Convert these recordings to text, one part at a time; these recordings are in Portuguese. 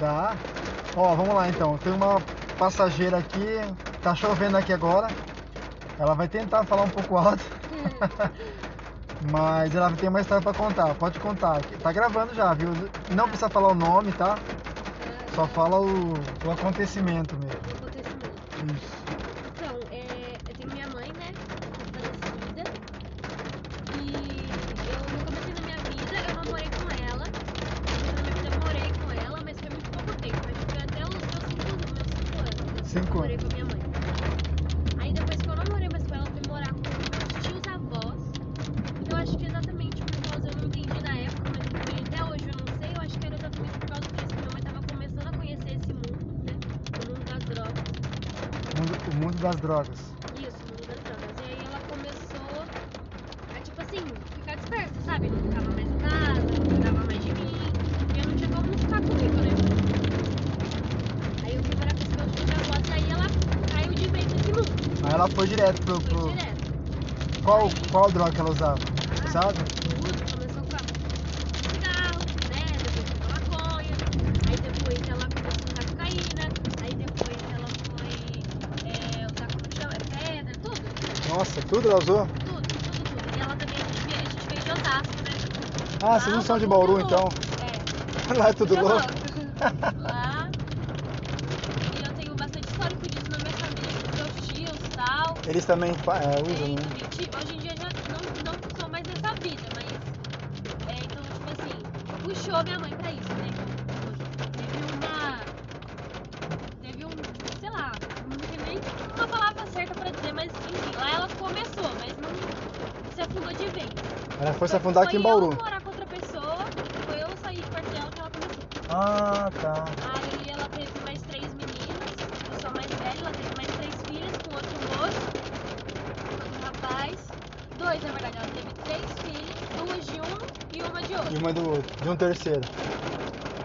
Dá. Ó, vamos lá então. Tem uma passageira aqui, tá chovendo aqui agora. Ela vai tentar falar um pouco alto. Mas ela tem uma história pra contar. Pode contar. Tá gravando já, viu? Não precisa falar o nome, tá? Só fala o, o acontecimento mesmo. O acontecimento. Isso. Então, é, eu tenho minha mãe, né? que é falecida. E eu no começo da minha vida eu não morei com ela. No começo da minha vida eu morei com ela, mas foi muito pouco tempo. Mas foi até os meus 5 Cinco eu morei com a minha mãe. Aí depois que eu não morei mais com ela, eu fui morar com meus tios avós. Eu acho que exatamente por causa, eu não entendi na época, mas até hoje eu não sei. Eu acho que era exatamente por causa disso que minha mãe tava começando a conhecer esse mundo, né? O mundo das drogas. O mundo, o mundo das drogas. Isso, o mundo das drogas. E aí ela começou a, tipo assim, ficar dispersa, sabe? Não ficava mais em casa, não cuidava mais de mim. E eu não tinha como não ficar comigo, né? Aí eu fui morar com os meus tios avós e aí ela caiu de vez nesse mundo. Aí ela foi direto pro. Foi pro... direto. Qual, qual droga que ela usava? Ah, Sabe? Tudo começou com cigarro, né? Depois foi com maconha. Aí depois ela começou a usar cocaína. Aí depois ela foi é, usar como que chama? Pedra, tudo. Nossa, tudo ela usou? Tudo, tudo, tudo. E ela também, a gente, a gente veio de Osasco, né? Ah, vocês não são de Bauru então? É. Lá é Tudo louco. Lá. E eu tenho bastante histórico disso na minha família, com meus tios e tal. Eles também é, usam, né? tio. Hoje em dia já não, não sou mais nessa vida, mas. É, então, tipo assim, puxou minha mãe pra isso, né? Teve uma. Teve um. Sei lá, não tem nem uma palavra certa pra dizer, mas enfim, lá ela começou, mas não se afundou de vez. Ela foi se afundar aqui em Bauru. Foi eu morar com outra pessoa, foi eu sair do quartel que ela começou. Ah, tá. Aí ela teve mais três meninas, eu sou mais velha, ela teve mais três filhas com outro moço, outro rapaz. Dois, na verdade, ela teve três filhas, duas de um e uma de outro. E uma do outro. De um terceiro.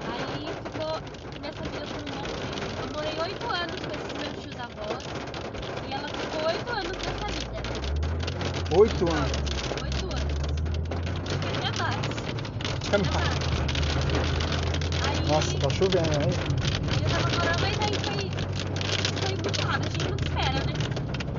Aí ficou nessa vida por um bom tempo. Eu morei oito anos com esses meus tios avós e ela ficou oito anos nessa vida. Oito anos. Oito anos. Até mais. É Até mais. Aí, Nossa, tá chovendo, né? Eu tava morando, mas aí foi, foi muito rápido, a gente nunca espera, né?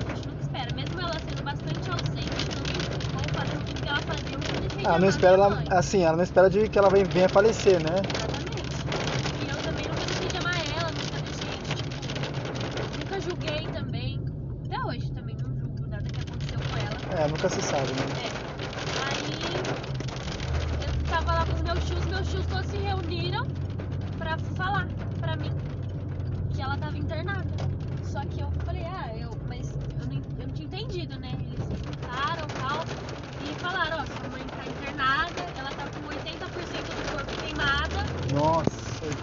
A gente nunca espera, mesmo ela sendo bastante ausente, não, ou fazendo tudo que ela fazia, Ah, não espera ela. Assim, ela não espera de que ela venha falecer, né? Exatamente. E eu também nunca deixei de amar ela, nunca deixei de, tipo, nunca julguei também. Até hoje também não julgo nada que aconteceu com ela. É, nunca se sabe, né? É.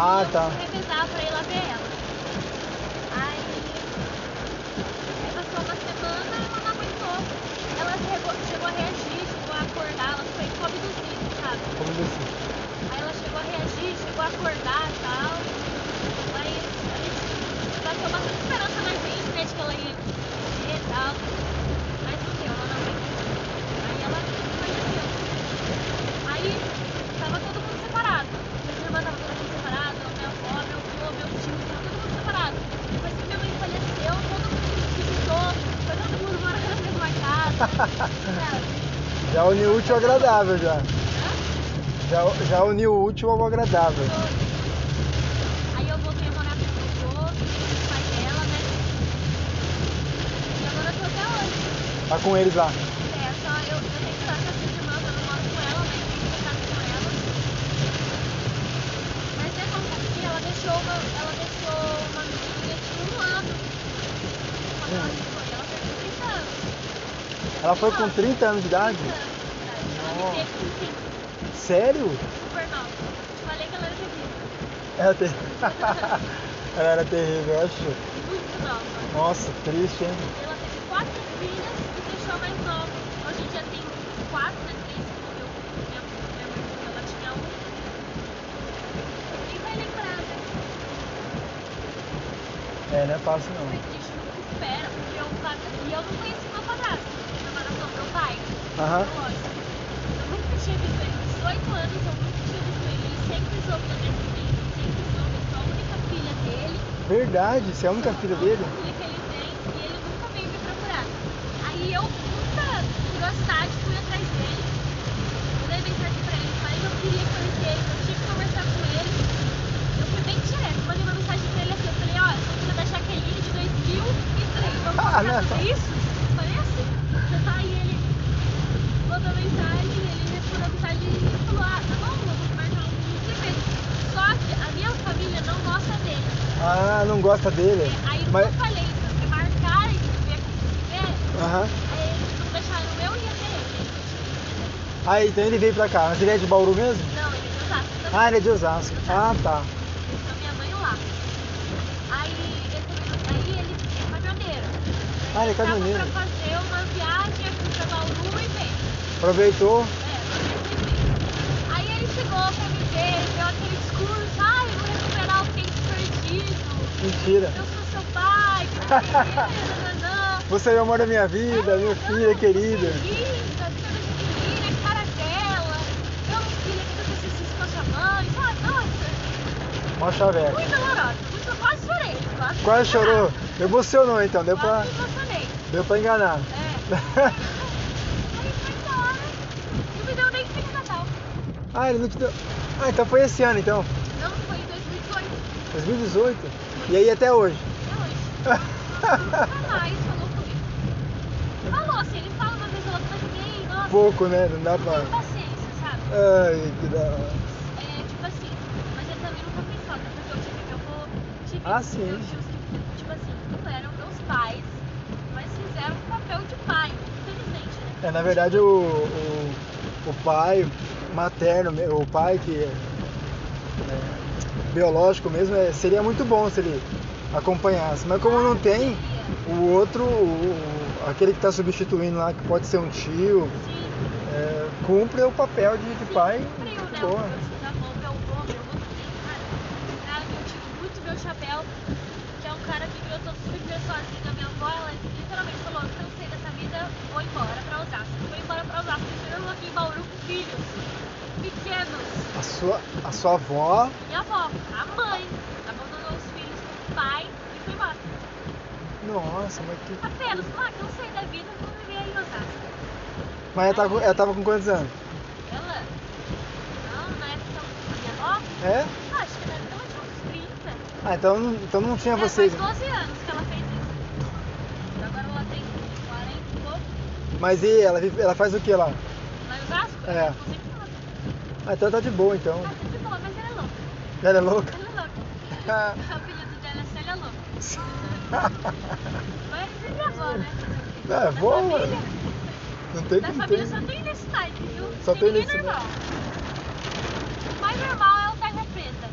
Ah, eu tá. fui revezar pra ir lá ver ela. Aí, aí passou uma semana e ela não aguentou. Ela chegou, chegou a reagir, chegou a acordar, ela foi como abduzida, sabe? Como assim? Aí ela chegou a reagir, chegou a acordar e tal. Aí a gente bateu bastante esperança na gente, né? De que ela ia ver e tal. Mas não deu, ela não aguentou. Aí ela faleceu. Aí tava todo mundo separado. Minha irmã tava todo mundo separado, minha avó, meu avô, meu tio, tava todo mundo separado. Depois que minha mãe faleceu, todo mundo se visitou, foi todo mundo morar na mesma casa. sabe? Já uniu o útil ao agradável já. Já, já uniu o útil ao agradável. Aí eu voltei a morar com o com pai dela, né? E agora eu tô até hoje. Tá com eles lá. É, só eu, eu tenho que estar com as minhas irmãs, eu não moro com ela, mas eu tenho que com ela. uma, ela deixou uma menina de um ano. Quando ela foi, ela fez 30 anos. Ela foi com 30 anos de idade? 30 anos 5, Sério? super nova. Te falei que ela era terrível. Ela, ter... ela era terrível, eu acho. Muito nova. Nossa, triste, hein? Ela teve quatro filhas e deixou mais nova. Hoje em dia tem quatro, né? Três que morreu. Minha, minha mãe morreu, ela tinha um. Ninguém vai lembrar, né? É, não é fácil não. A gente nunca espera, porque eu, e eu não conheci meu padrasto. Meu padrasto não, meu pai. Aham. Eu nunca tinha visto ele. 18 anos eu nunca tinha visto ele. Ele sempre soube da minha existência, sempre soube. Eu sou a única filha dele. Verdade, você é a única filha dele? A única filha que ele tem e ele nunca veio me procurar. Aí eu, muita curiosidade, fui atrás dele. Mandei mensagem pra ele, falei que eu queria conhecer ele, eu tive que conversar com ele. Eu fui bem direto, mandei uma mensagem pra ele assim, eu falei, ó, eu sou filha da Jaqueline de 2003, vamos Ah, conversar sobre isso? Falei assim. Aí ele mandou mensagem, ele respondeu a mensagem e falou, ah, tá bom, vamos marcar um evento. Só que a minha família não gosta dele. Ah, não gosta dele? É, aí Mas... eu falei, se marcarem de ver com ele, Aham. ele. Ah, então ele veio pra cá. Mas ele é de Bauru mesmo? Não, ele não tá. Ah, ele é de Osasco. Ah, tá. Deixou minha mãe lá. Aí, esse- aí ele é caminhoneiro. Ah, ele é caminhoneiro. pra fazer uma viagem aqui pra Bauru e veio. Aproveitou. É, pra ver se veio. Aí ele chegou pra me ver, deu aquele discurso, ai, eu vou recuperar o tempo perdido. Mentira. Eu sou seu pai, que. Você é o amor da minha vida, minha filha querida. Linda, filha a cara dela. Eu, filha, que você assistisse com a sua mãe. Nossa, Mó chaveco. muito dolorosa. Muito, eu quase chorei. Quase, Quase chorou. Emocionou então, deu pra, Quase me emocionei. deu pra enganar. É. Aí foi embora. Não me deu nem Feliz Natal. ah, ele não te deu. Ah, então foi esse ano então. Não, foi em 2018. 2018. E aí até hoje. Até hoje. Nunca mais falou comigo. Falou, assim, ele fala uma vez ou outra, mas ninguém, nossa, Pouco, né? Não dá não pra. tem paciência, sabe? Ai, que da hora. É, tipo assim, mas ele também nunca fez falta, porque eu tive meu avô, tive Ah, sim. meus tios que, tipo assim, não eram meus pais, mas fizeram o papel de pai, infelizmente, né? É, na verdade, o, o, o pai materno, me- o pai que é, biológico mesmo, é, seria muito bom se ele acompanhasse. Mas como não tem, o outro, o- aquele que está substituindo lá, que pode ser um tio, é, cumpre o papel de, de pai. Boa. Chapéu, que é um cara que criou todo tudo criou sozinho. A minha avó, ela literalmente falou, cansei dessa vida, vou embora pra Osasco. Vou embora pra Osasco, chegando aqui em Bauru com filhos pequenos. A sua, a sua avó, Minha avó, a mãe, abandonou os filhos com o pai e foi embora. nossa, mas que. Apenas, ah, cansei da vida, vou viver aí em Osasco. Mas ela, tá, com- ela tava com quantos anos? Ela, não, na época, a minha avó, É? ah, acho que na época ela tinha uns 30. Ah, então, não- então não tinha É, vocês. Faz 12 anos que ela fez isso. Agora ela tem 40 e pouco. Mas e ela, ela faz o que lá? Lá em Osasco? É. Ela Ah, então tá de boa então. tá sempre boa, mas ela é louca. Ela é louca? Ela é louca. O apelido dela é Célia Louca. Mas é minha avó, né? É, família, Não tem como família só tem nesse type, viu? Só tem nesse normal. O mais normal é o tarja preta.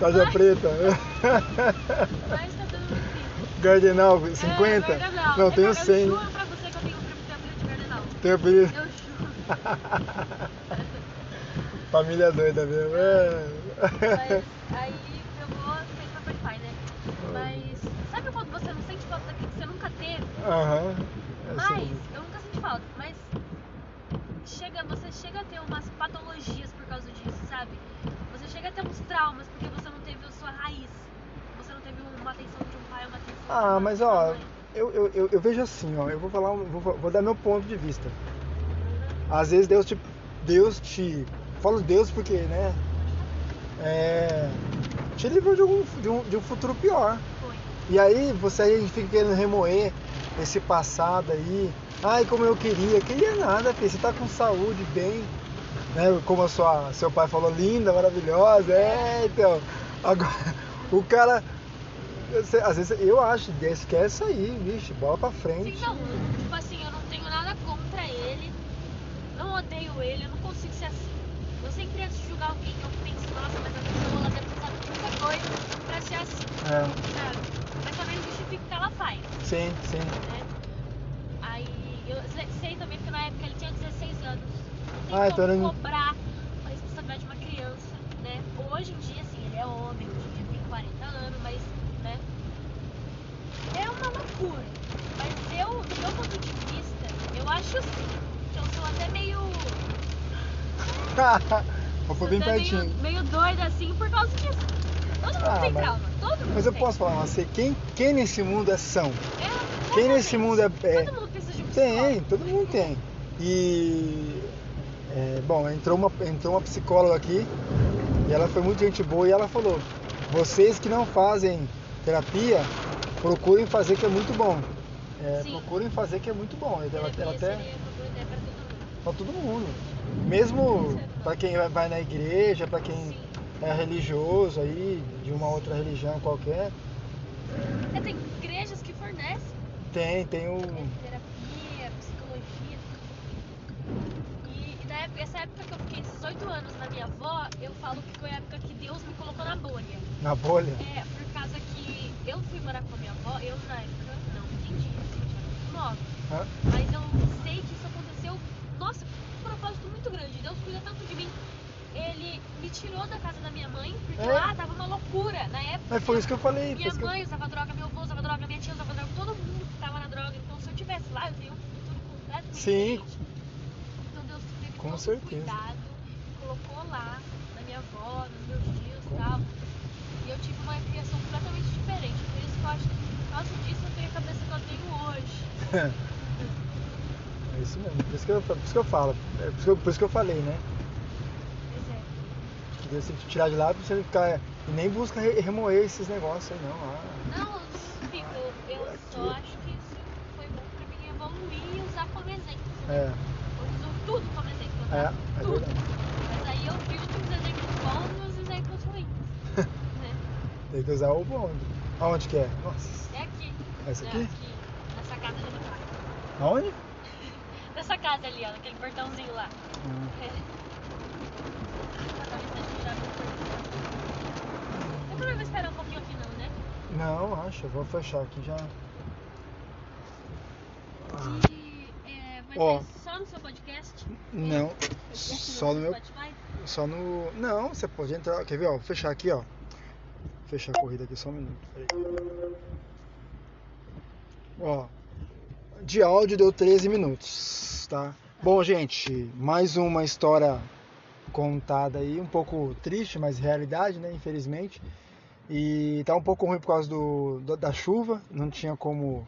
Taja Mas- preta. Mas tá tudo difícil. Gardenal, 50? É, Gardenal. Não, Eu- tenho eu 100. juro pra você que eu tenho tem apelido de Gardenal. Tenho apelido. Eu juro. Família doida mesmo. É. Mas aí meu avô fez papel de pai, né? Mas sabe quando você não sente falta daquilo que você nunca teve? Aham. É Mas assim. eu nunca senti falta, mas chega, você chega a ter umas patologias por causa disso, sabe? Você chega a ter uns traumas porque você não teve a sua raiz. Você não teve uma atenção de um pai, uma atenção de Ah, uma mas ó, mãe. eu, eu, eu, eu vejo assim, ó, eu vou falar, um- vou, vou dar meu ponto de vista. Às vezes Deus te, Deus te, falo Deus porque, né, é, te livrou de, algum, de, um, de um futuro pior. Foi. E aí você aí fica querendo remoer esse passado aí. Ai, como eu queria. Queria nada, filho. Você tá com saúde, bem. Né? Como a sua, seu pai falou, linda, maravilhosa. É, então. Agora, O cara. Às vezes eu acho, esquece aí, vixe, bola pra frente. Sim, não, tipo assim, eu não tenho nada contra ele, não odeio ele, eu não consigo ser assim. Eu sempre antes de julgar alguém, eu penso, nossa, mas a pessoa ela deve de muita coisa pra ser assim, É, também não justifica o que ela faz, sim, sim. né? Aí eu se- sei também que na época ele tinha 16 anos. Não tem Ah, então como ele não- cobrar a responsabilidade de uma criança, né? Hoje em dia, assim, ele é homem, hoje em dia tem 40 anos, mas, né? É uma loucura. Mas eu, do meu ponto de vista, eu acho assim, que eu sou até meio. Foi bem pertinho. Meio, meio doida assim por causa disso. Todo mundo Ah, tem mas- trauma. Todo mundo Mas eu tem. posso falar uma coisa, quem, quem nesse mundo é são? É, Quem nesse mundo é. é- Todo mundo precisa de um Tem, todo mundo tem. E. é, bom, entrou uma, entrou uma psicóloga aqui e ela foi muito gente boa e ela falou: vocês que não fazem terapia, procurem fazer que é muito bom. É, procurem fazer que é muito bom. Ela, ela até. pra todo mundo. Mesmo para quem vai- vai na igreja, para quem Sim. É religioso aí, de uma outra religião qualquer, É, tem igrejas que fornecem tem, tem o. terapia, psicologia. E, e na época, essa época que eu fiquei 18 anos na minha avó, eu falo que foi a época que Deus me colocou na bolha. na bolha. É, por causa que eu fui morar com a minha avó, eu na época não entendi, eu era muito nova. Hã? Mas eu sei que isso aconteceu, nossa, com um propósito muito grande. Deus cuida tanto de mim. Ele me tirou da casa da minha mãe, porque É? lá tava uma loucura. Na época, Mas foi isso que eu falei. minha que eu- mãe usava droga, meu avô usava droga, minha tia usava droga, todo mundo tava na droga. Então se eu tivesse lá, eu teria um futuro completamente Sim. diferente. Então Deus teve Com todo certeza. cuidado, colocou lá, na minha avó, nos meus tios e tal. E eu tive uma criação completamente diferente. Por isso que eu acho que por causa disso eu tenho a cabeça que eu tenho hoje. É isso mesmo, por isso que eu, por isso que eu falo, é por isso que eu, por isso que eu falei, né? É. Deus tem que tirar de lá pra você ficar. E nem busca re- remoer esses negócios aí, não. Ah, Não, eu só acho que isso foi bom pra mim evoluir e usar como exemplo. né? é, Eu uso tudo como exemplo, é, tá? é tudo. verdade. Mas aí eu filtro os exemplos bons e os exemplos ruins. né? Tem que usar o bonde. Aonde que é? Nossa. É aqui. Essa É aqui? Nessa casa ali do lado. Aonde? Nessa casa ali, ó, naquele portãozinho lá. Hum. É. Pra ver se a gente já viu o vou esperar um pouquinho aqui não, né? Não, acho, eu vou fechar aqui já. Ah, E é, vai Ó. ser só no seu podcast? Não, Podcast só no meu. Spotify? Só no. Não, você pode entrar. Quer ver, ó? Vou fechar aqui, ó. Fechar a corrida aqui só um minuto. Peraí. Ó. De áudio deu 13 minutos, tá? Bom, gente, mais uma história contada aí, um pouco triste, mas realidade, né? Infelizmente. E tá um pouco ruim por causa do, do- da chuva, não tinha como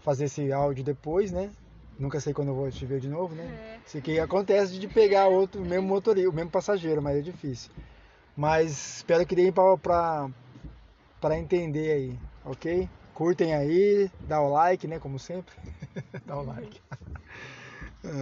fazer esse áudio depois, né? Nunca sei quando eu vou te ver de novo, né? É. Isso aqui acontece de pegar outro, o mesmo motorista, o mesmo passageiro, mas é difícil. Mas espero que deem pra entender aí, ok? Curtem aí, dá o like, né? Como sempre. dá o like.